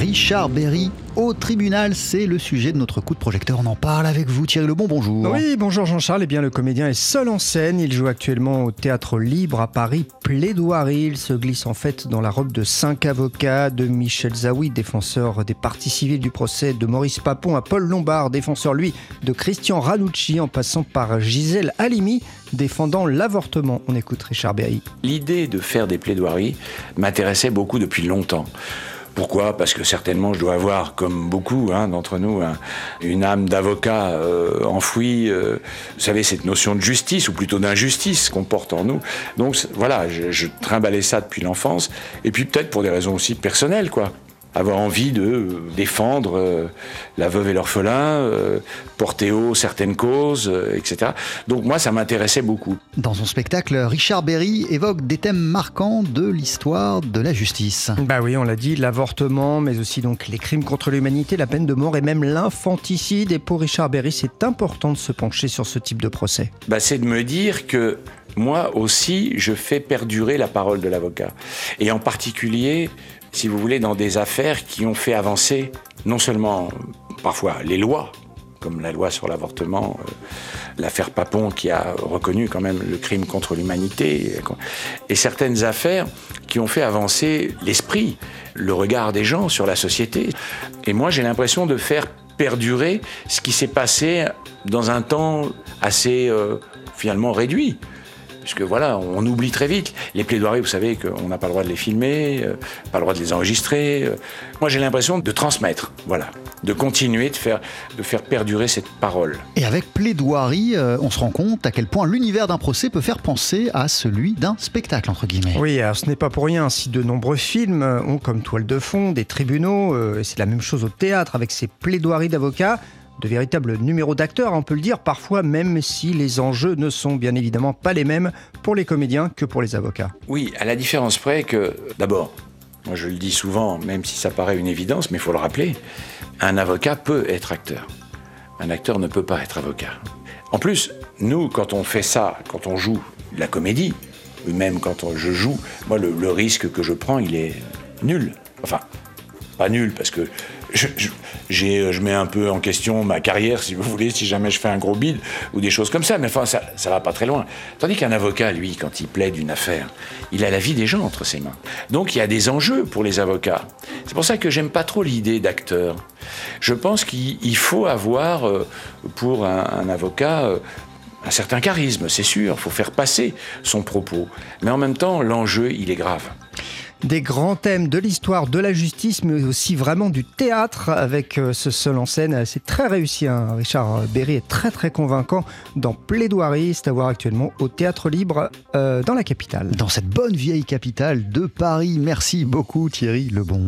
Richard Berry au tribunal, c'est le sujet de notre coup de projecteur. On en parle avec vous, Thierry Lebon, bonjour. Oui, bonjour Jean-Charles. Eh bien, le comédien est seul en scène. Il joue actuellement au Théâtre Libre à Paris, Plaidoirie. Il se glisse en fait dans la robe de cinq avocats, de Michel Zawi, défenseur des parties civiles du procès, de Maurice Papon à Paul Lombard, défenseur lui de Christian Ranucci, en passant par Gisèle Halimi, défendant l'avortement. On écoute Richard Berry. L'idée de faire des plaidoiries m'intéressait beaucoup depuis longtemps. Pourquoi? Parce que certainement je dois avoir, comme beaucoup hein, d'entre nous, une âme d'avocat euh, enfouie. Euh, vous savez, cette notion de justice, ou plutôt d'injustice qu'on porte en nous. Donc voilà, je, je ça depuis l'enfance. Et puis peut-être pour des raisons aussi personnelles, quoi avoir envie de euh, défendre euh, la veuve et l'orphelin, euh, porter haut certaines causes, etc. Donc moi, ça m'intéressait beaucoup. Dans son spectacle, Richard Berry évoque des thèmes marquants de l'histoire de la justice. Bah oui, on l'a dit, l'avortement, mais aussi donc les crimes contre l'humanité, la peine de mort et même l'infanticide. Et pour Richard Berry, c'est important de se pencher sur ce type de procès. Bah, c'est de me dire que moi aussi, je fais perdurer la parole de l'avocat. Et en particulier, si vous voulez, dans des affaires qui ont fait avancer non seulement parfois les lois, comme la loi sur l'avortement, euh, l'affaire Papon qui a reconnu quand même le crime contre l'humanité, et certaines affaires qui ont fait avancer l'esprit, le regard des gens sur la société. Et moi j'ai l'impression de faire perdurer ce qui s'est passé dans un temps assez euh, finalement réduit puisque voilà, on oublie très vite. Les plaidoiries, vous savez qu'on n'a pas le droit de les filmer, euh, pas le droit de les enregistrer. Euh. Moi, j'ai l'impression de transmettre, voilà, de continuer de faire, de faire perdurer cette parole. Et avec plaidoirie, euh, on se rend compte à quel point l'univers d'un procès peut faire penser à celui d'un spectacle, entre guillemets. Oui, alors ce n'est pas pour rien si de nombreux films ont comme toile de fond des tribunaux, et c'est la même chose au théâtre avec ces plaidoiries d'avocats de véritables numéros d'acteurs, on peut le dire, parfois même si les enjeux ne sont bien évidemment pas les mêmes pour les comédiens que pour les avocats. Oui, à la différence près que, d'abord, moi je le dis souvent, même si ça paraît une évidence, mais il faut le rappeler, un avocat peut être acteur. Un acteur ne peut pas être avocat. En plus, nous, quand on fait ça, quand on joue la comédie, ou même quand je joue, moi le, le risque que je prends, il est nul. Enfin, pas nul, parce que je, je, mets un peu en question ma carrière, si vous voulez, si jamais je fais un gros bide ou des choses comme ça. Mais enfin, ça, ça va pas très loin. Tandis qu'un avocat, lui, quand il plaide une affaire, il a la vie des gens entre ses mains. Donc il y a des enjeux pour les avocats. C'est pour ça que j'aime pas trop l'idée d'acteur. Je pense qu'il faut avoir euh, pour un, avocat euh, un certain charisme, c'est sûr. Il faut faire passer son propos. Mais en même temps, l'enjeu, il est grave des grands thèmes de l'histoire de la justice, mais aussi vraiment du théâtre avec euh, ce seul en scène. C'est très réussi. Hein. Richard Berry est très très convaincant dans Plaidoirie. C'est à voir actuellement au Théâtre Libre euh, dans la capitale. Dans cette bonne vieille capitale de Paris. Merci beaucoup Thierry Lebon.